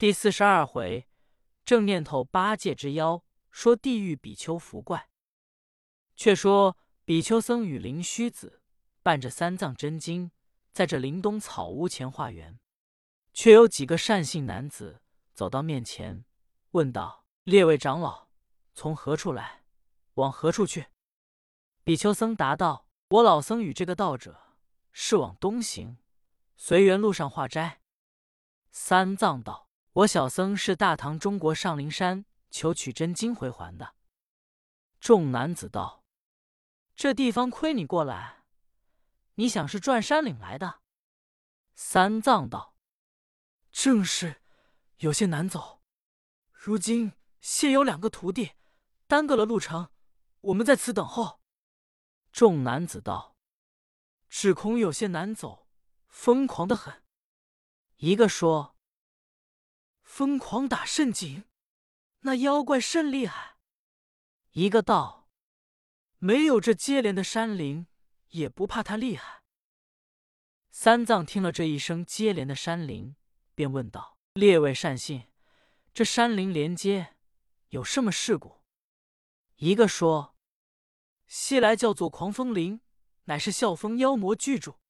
第四十二回，正念头八戒之妖，说地狱比丘伏怪。却说比丘僧与灵虚子伴着三藏真经，在这林东草屋前化缘，却有几个善信男子走到面前，问道：“列位长老，从何处来？往何处去？”比丘僧答道：“我老僧与这个道者是往东行，随缘路上化斋。”三藏道：“我小僧是大唐中国上灵山求取真经回还的。”众男子道：“这地方亏你过来，你想是转山岭来的？”三藏道：“正是，有些难走。如今现有两个徒弟，耽搁了路程，我们在此等候。”众男子道：“只恐有些难走，疯狂的很。”一个说：“疯狂打甚紧，那妖怪甚厉害。”一个道：“没有这接连的山林，也不怕他厉害。”三藏听了这一声接连的山林，便问道：“列位善信，这山林连接有什么事故？”一个说：“西来叫做狂风林，乃是啸风妖魔居住；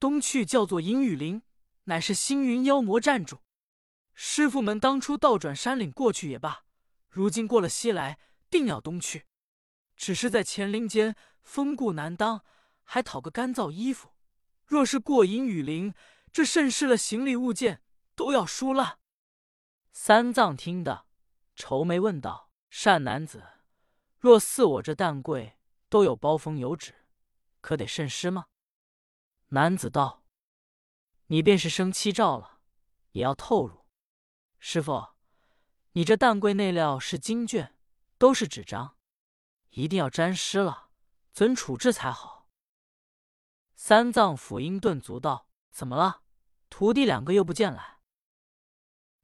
东去叫做阴雨林。”乃是星云妖魔站住，师傅们当初倒转山岭过去也罢，如今过了西来，定要东去。只是在前林间风固难当，还讨个干燥衣服。若是过阴雨林，这甚是了行李物件都要输烂。三藏听得，愁眉问道：“善男子，若似我这担柜都有包封有纸，可得慎施吗？”男子道。你便是生七兆了，也要透露。师傅，你这担柜内料是经卷，都是纸张，一定要沾湿了，怎处置才好？三藏抚音顿足道：“怎么了？徒弟两个又不见来？”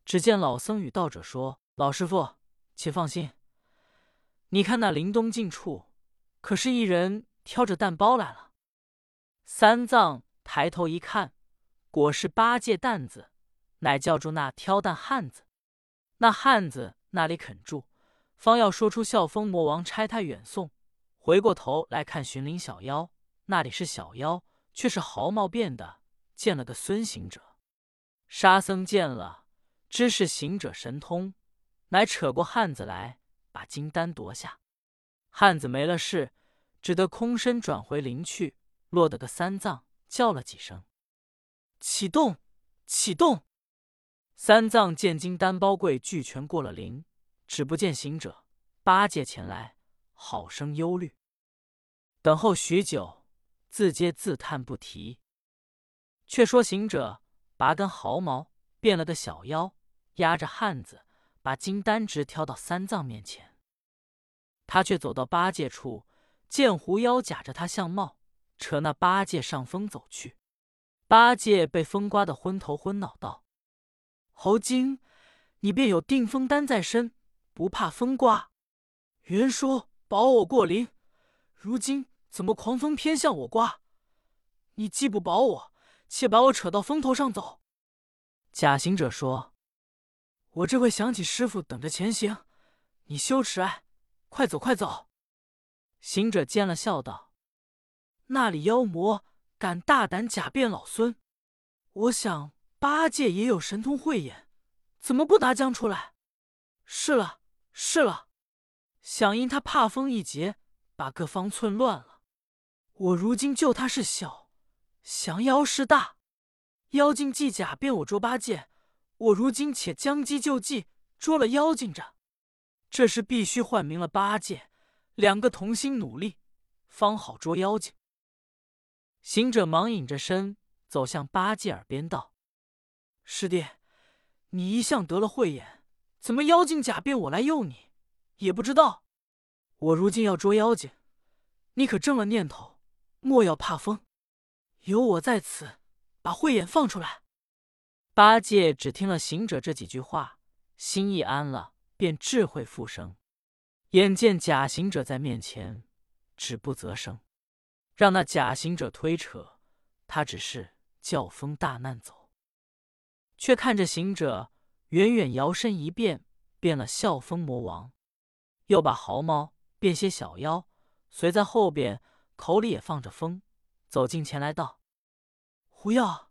只见老僧与道者说：“老师傅，且放心。你看那林东近处，可是一人挑着担包来了？”三藏抬头一看。果是八戒担子，乃叫住那挑担汉子。那汉子那里肯住，方要说出笑风魔王差他远送，回过头来看寻灵小妖，那里是小妖，却是毫毛变的，见了个孙行者。沙僧见了，知是行者神通，乃扯过汉子来，把金丹夺下。汉子没了事，只得空身转回林去，落得个三藏叫了几声。启动，启动！三藏见金丹包柜俱全过了灵，只不见行者八戒前来，好生忧虑。等候许久，自嗟自叹不提。却说行者拔根毫毛，变了个小妖，压着汉子，把金丹直挑到三藏面前。他却走到八戒处，见狐妖假着他相貌，扯那八戒上风走去。八戒被风刮得昏头昏脑，道：“猴精，你便有定风丹在身，不怕风刮？原说保我过灵，如今怎么狂风偏向我刮？你既不保我，且把我扯到风头上走。”假行者说：“我这会想起师傅等着前行，你羞耻爱，快走快走。”行者见了，笑道：“那里妖魔？”敢大胆假变老孙！我想八戒也有神通慧眼，怎么不拿将出来？是了，是了，想因他怕风一劫，把各方寸乱了。我如今救他是小，降妖是大。妖精既假便我捉八戒，我如今且将计就计，捉了妖精着。这是必须唤明了八戒，两个同心努力，方好捉妖精。行者忙隐着身走向八戒耳边道：“师弟，你一向得了慧眼，怎么妖精假变我来诱你？也不知道。我如今要捉妖精，你可正了念头，莫要怕风。有我在此，把慧眼放出来。”八戒只听了行者这几句话，心意安了，便智慧复生。眼见假行者在面前，止不择声。让那假行者推扯，他只是叫风大难走。却看着行者远远摇身一变，变了笑风魔王，又把毫毛变些小妖，随在后边，口里也放着风，走近前来道：“狐妖，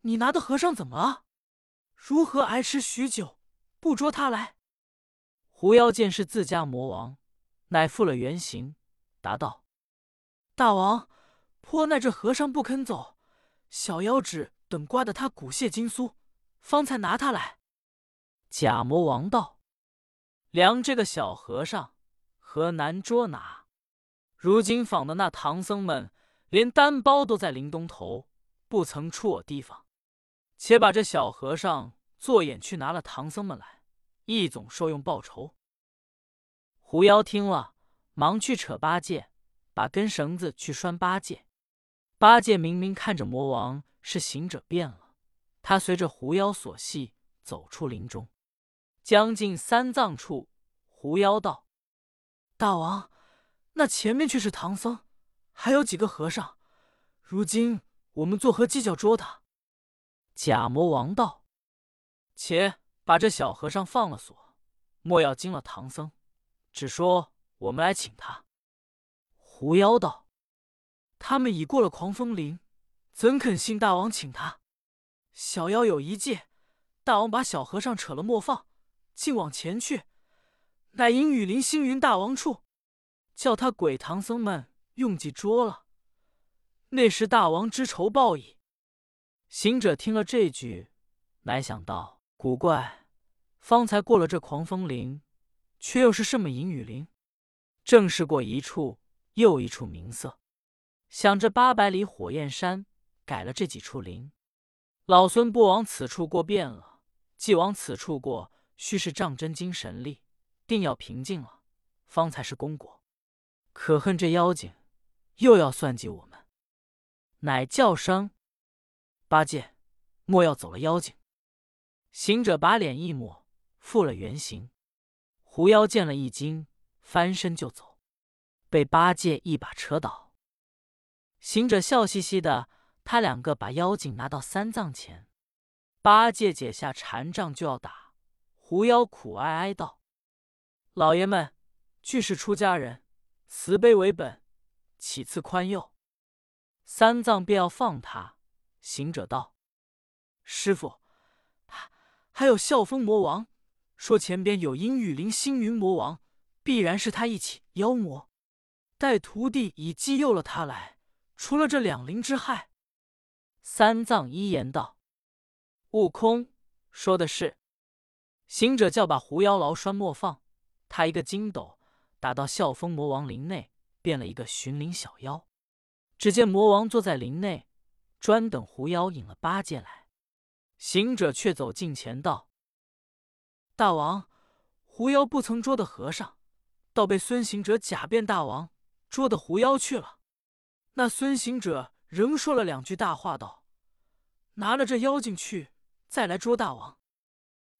你拿的和尚怎么了？如何挨迟许久，不捉他来？”狐妖见是自家魔王，乃复了原形，答道：“大王，颇奈这和尚不肯走，小妖只等刮得他骨屑筋酥，方才拿他来。”假魔王道：“量这个小和尚何难捉拿？如今访的那唐僧们，连单包都在林东头，不曾出我地方。且把这小和尚做眼去拿了唐僧们来。”一总受用报仇。狐妖听了，忙去扯八戒，把根绳子去拴八戒。八戒明明看着魔王是行者变了，他随着狐妖所系走出林中，将近三藏处，狐妖道：“大王，那前面却是唐僧，还有几个和尚，如今我们作何计较捉他？”假魔王道：“且。”把这小和尚放了锁，莫要惊了唐僧。只说我们来请他。狐妖道：“他们已过了狂风林，怎肯信大王请他？小妖有一计，大王把小和尚扯了莫放，竟往前去，乃引雨林星云大王处，叫他鬼唐僧们用计捉了。那时大王之仇报矣。”行者听了这句，乃想到。古怪，方才过了这狂风林，却又是什么隐雨林？正是过一处又一处名色。想着八百里火焰山改了这几处林，老孙不往此处过便了。既往此处过，须是仗真精神力，定要平静了，方才是功果。可恨这妖精又要算计我们，乃叫声：“八戒，莫要走了妖精。”行者把脸一抹，复了原形。狐妖见了一惊，翻身就走，被八戒一把扯倒。行者笑嘻嘻的，他两个把妖精拿到三藏前，八戒解下禅杖就要打。狐妖苦哀哀道：“老爷们，俱是出家人，慈悲为本，岂次宽宥？”三藏便要放他，行者道：“师傅。”还有啸风魔王说前边有阴雨林星云魔王，必然是他一起妖魔。待徒弟已激诱了他来，除了这两灵之害。三藏一言道：“悟空说的是。”行者叫把狐妖牢拴莫放，他一个筋斗打到啸风魔王林内，变了一个寻灵小妖。只见魔王坐在林内，专等狐妖引了八戒来。行者却走近前道：“大王，狐妖不曾捉的和尚，倒被孙行者假变大王捉的狐妖去了。那孙行者仍说了两句大话，道：‘拿了这妖精去，再来捉大王。’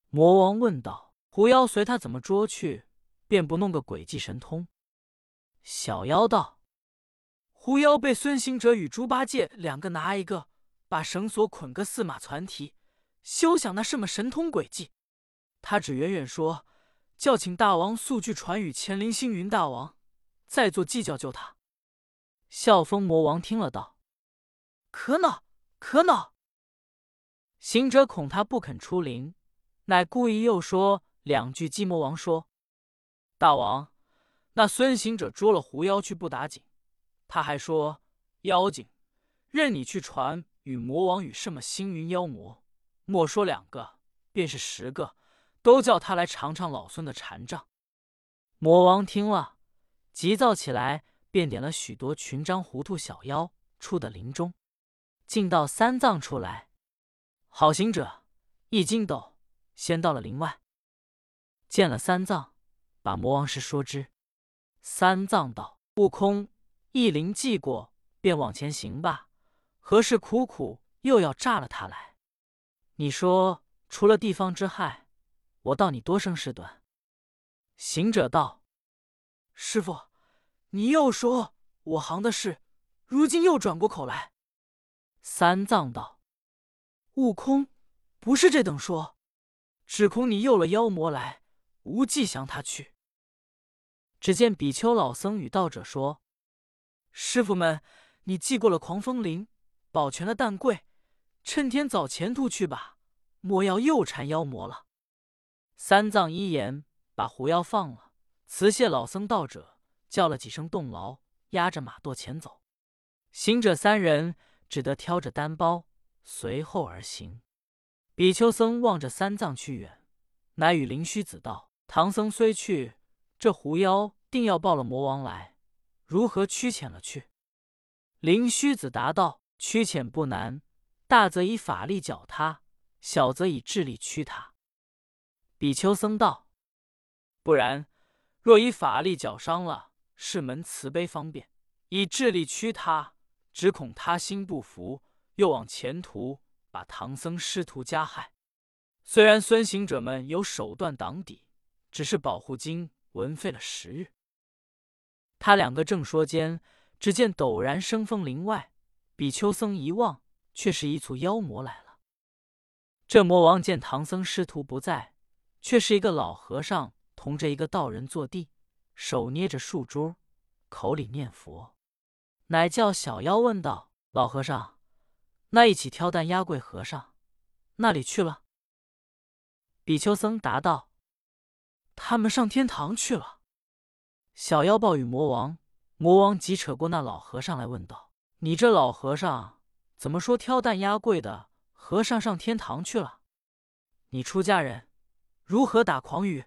魔王问道：‘狐妖随他怎么捉去？便不弄个诡计神通？’小妖道：‘狐妖被孙行者与猪八戒两个拿一个，把绳索捆个驷马攒蹄。’”休想那什么神通诡计，他只远远说，叫请大王速去传与乾陵星云大王，再做计较救他。笑风魔王听了道：“可恼，可恼！”行者恐他不肯出灵，乃故意又说两句。鸡魔王说：“大王，那孙行者捉了狐妖去不打紧，他还说妖精任你去传与魔王与什么星云妖魔。”莫说两个，便是十个，都叫他来尝尝老孙的禅杖。魔王听了，急躁起来，便点了许多群张糊涂小妖出的林中，进到三藏处来。好行者一筋斗，先到了林外，见了三藏，把魔王事说之。三藏道：“悟空，一灵记过，便往前行吧。何事苦苦又要炸了他来？”你说，除了地方之害，我道你多生事端。行者道：“师傅，你又说我行的事，如今又转过口来。”三藏道：“悟空，不是这等说。只恐你诱了妖魔来，无计降他去。”只见比丘老僧与道者说：“师傅们，你祭过了狂风林，保全了蛋柜，趁天早前途去吧，莫要又缠妖魔了。”三藏一言，把狐妖放了，辞谢老僧道者，叫了几声动劳，压着马垛前走。行者三人只得挑着单包随后而行。比丘僧望着三藏去远，乃与灵虚子道：“唐僧虽去，这狐妖定要报了魔王来，如何驱遣了去？”灵虚子答道：“驱遣不难，大则以法力绞他，小则以智力驱他。”比丘僧道：“不然，若以法力绞伤了，是门慈悲方便；以智力驱他。”只恐他心不服，又往前途把唐僧师徒加害。虽然孙行者们有手段挡抵，只是保护经文费了时日。他两个正说间，只见陡然生风林外，比丘僧一望，却是一簇妖魔来了。这魔王见唐僧师徒不在，却是一个老和尚同着一个道人坐地，手捏着树珠，口里念佛。乃叫小妖问道：“老和尚，那一起挑担压柜和尚那里去了？”比丘僧答道：“他们上天堂去了。”小妖报与魔王，魔王急扯过那老和尚来问道：“你这老和尚怎么说挑担压柜的和尚上天堂去了？你出家人如何打诳语？”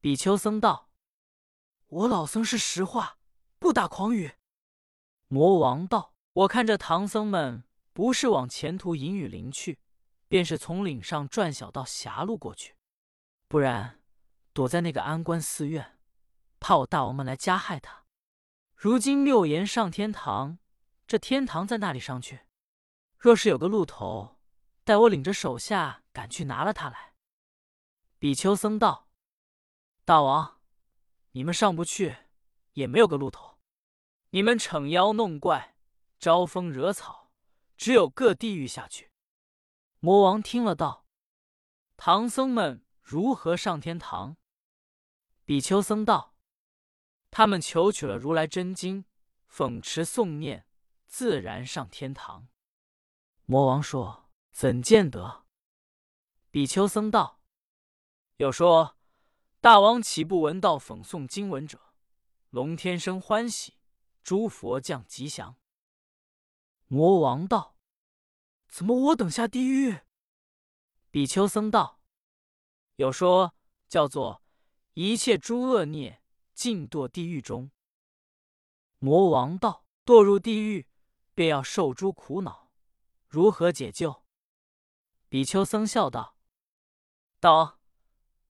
比丘僧道：“我老僧是实话，不打诳语。”魔王道：“我看这唐僧们不是往前途隐雨林去，便是从岭上转小道狭路过去，不然躲在那个安关寺院，怕我大王们来加害他。如今六言上天堂，这天堂在那里上去？若是有个路头，待我领着手下赶去拿了他来。”比丘僧道：“大王，你们上不去，也没有个路头。”你们逞妖弄怪，招风惹草，只有各地狱下去。魔王听了道：“唐僧们如何上天堂？”比丘僧道：“他们求取了如来真经，讽持诵念，自然上天堂。”魔王说：“怎见得？”比丘僧道：“有说，大王岂不闻道讽诵经文者，龙天生欢喜？”诸佛降吉祥。魔王道：“怎么我等下地狱？”比丘僧道：“有说叫做一切诸恶孽尽堕地狱中。”魔王道：“堕入地狱，便要受诸苦恼，如何解救？”比丘僧笑道：“道，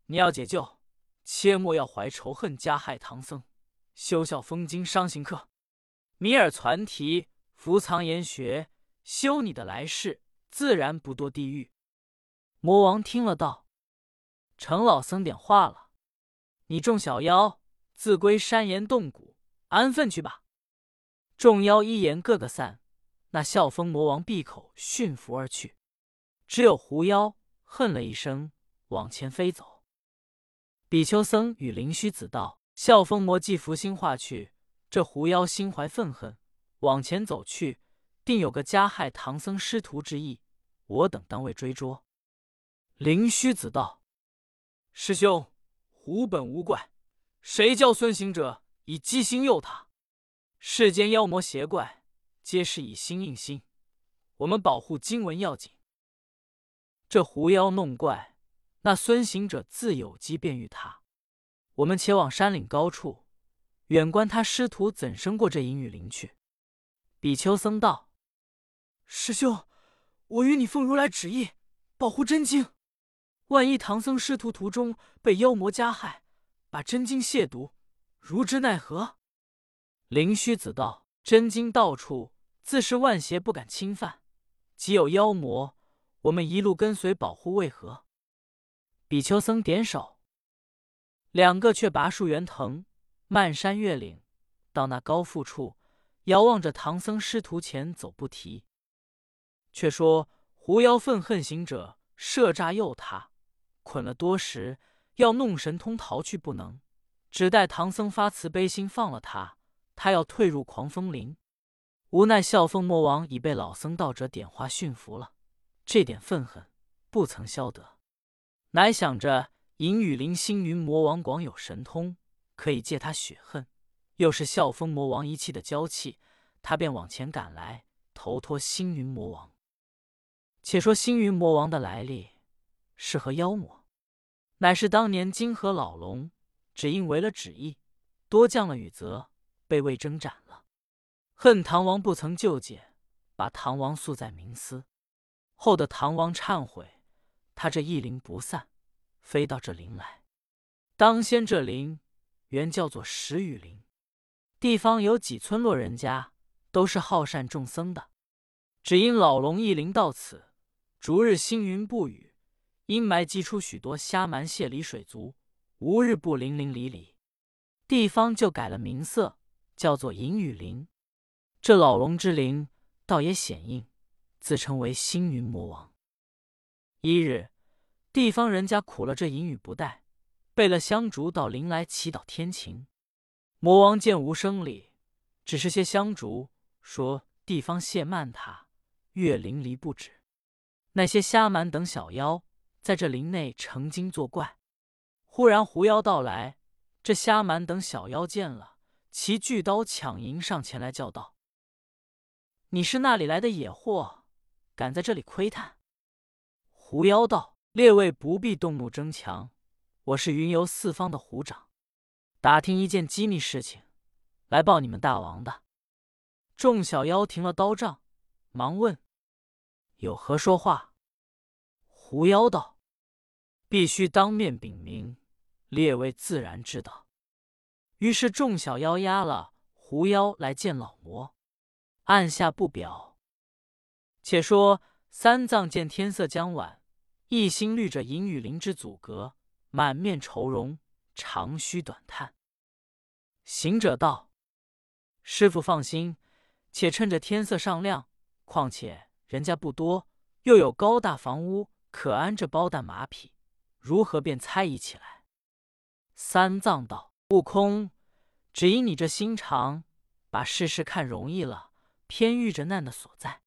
你要解救，切莫要怀仇恨加害唐僧，休笑封经伤行客。”米尔攒提，伏藏研学，修你的来世，自然不堕地狱。魔王听了道：“程老僧点话了，你众小妖自归山岩洞谷，安分去吧。”众妖一言个个散，那笑风魔王闭口驯服而去。只有狐妖恨了一声，往前飞走。比丘僧与灵虚子道：“笑风魔既伏心化去。”这狐妖心怀愤恨，往前走去，定有个加害唐僧师徒之意。我等当为追捉。灵虚子道：“师兄，狐本无怪，谁叫孙行者以机心诱他？世间妖魔邪怪，皆是以心应心。我们保护经文要紧。这狐妖弄怪，那孙行者自有机便于他。我们且往山岭高处。”远观他师徒怎生过这阴雨林去？比丘僧道：“师兄，我与你奉如来旨意，保护真经。万一唐僧师徒途中被妖魔加害，把真经亵渎，如之奈何？”灵虚子道：“真经到处，自是万邪不敢侵犯。即有妖魔，我们一路跟随保护，为何？”比丘僧点手，两个却拔树圆藤。漫山越岭，到那高阜处，遥望着唐僧师徒前走不提。却说狐妖愤恨行者设诈诱他，捆了多时，要弄神通逃去不能，只待唐僧发慈悲心放了他，他要退入狂风林。无奈笑风魔王已被老僧道者点化驯服了，这点愤恨不曾消得，乃想着银雨林星云魔王广有神通，可以借他雪恨，又是笑风魔王一气的娇气，他便往前赶来投托星云魔王。且说星云魔王的来历是何妖魔？乃是当年金河老龙，只因违了旨意，多降了雨泽，被魏征斩了。恨唐王不曾救解，把唐王诉在冥司。后的唐王忏悔，他这一灵不散，飞到这灵来。当先这灵原叫做石雨林，地方有几村落人家，都是好善众僧的。只因老龙一灵到此，逐日星云不雨。阴霾积出许多虾蛮蟹梨水族，无日不淋淋漓漓。地方就改了名色，叫做银雨林。这老龙之灵倒也显应，自称为星云魔王。一日，地方人家苦了这银雨不带，备了香烛到林来祈祷天晴。魔王见无生理，只是些香烛，说地方谢慢他，月淋漓不止。那些虾蛮等小妖。在这林内成精作怪，忽然狐妖到来，这虾蛮等小妖见了，齐巨刀抢迎上前来，叫道：“你是那里来的野货，敢在这里窥探？”狐妖道：“列位不必动怒争强，我是云游四方的狐掌，打听一件机密事情，来报你们大王的。”众小妖停了刀杖，忙问：“有何说话？”狐妖道。必须当面禀明，列位自然知道。于是众小妖压了狐妖来见老魔，按下不表。且说三藏见天色将晚，一心虑着银雨林之阻隔，满面愁容，长吁短叹。行者道：“师傅放心，且趁着天色尚亮，况且人家不多，又有高大房屋可安着包担马匹。”如何便猜疑起来？三藏道：“悟空，只因你这心肠，把事事看容易了，偏遇着难的所在。”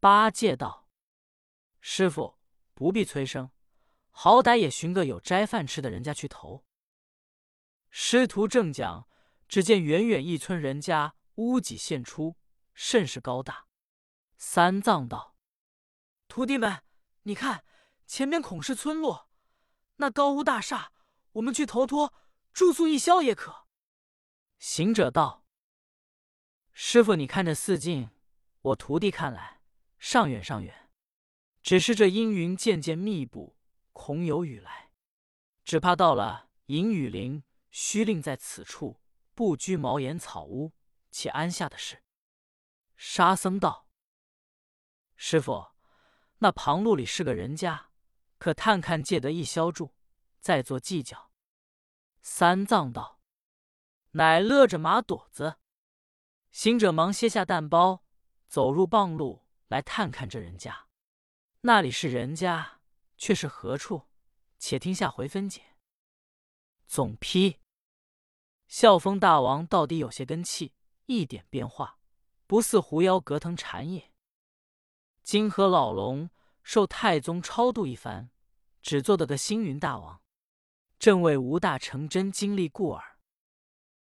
八戒道：“师傅不必催生，好歹也寻个有斋饭吃的人家去投。”师徒正讲，只见远远一村人家屋脊现出，甚是高大。三藏道：“徒弟们，你看前面恐是村落。”那高屋大厦，我们去投托住宿一宵也可。行者道：“师傅，你看这四境，我徒弟看来尚远尚远。只是这阴云渐渐密布，恐有雨来，只怕到了银雨林，须另在此处不居茅檐草屋，且安下的事。”沙僧道：“师傅，那旁路里是个人家。”可探看借得一宵住，再做计较。三藏道：“乃勒着马朵子。”行者忙歇下担包，走入傍路来探看这人家。那里是人家，却是何处？且听下回分解。总批：孝风大王到底有些根气，一点变化不似狐妖隔藤缠也。金河老龙受太宗超度一番。只做得个星云大王，正为无大成真经历故耳。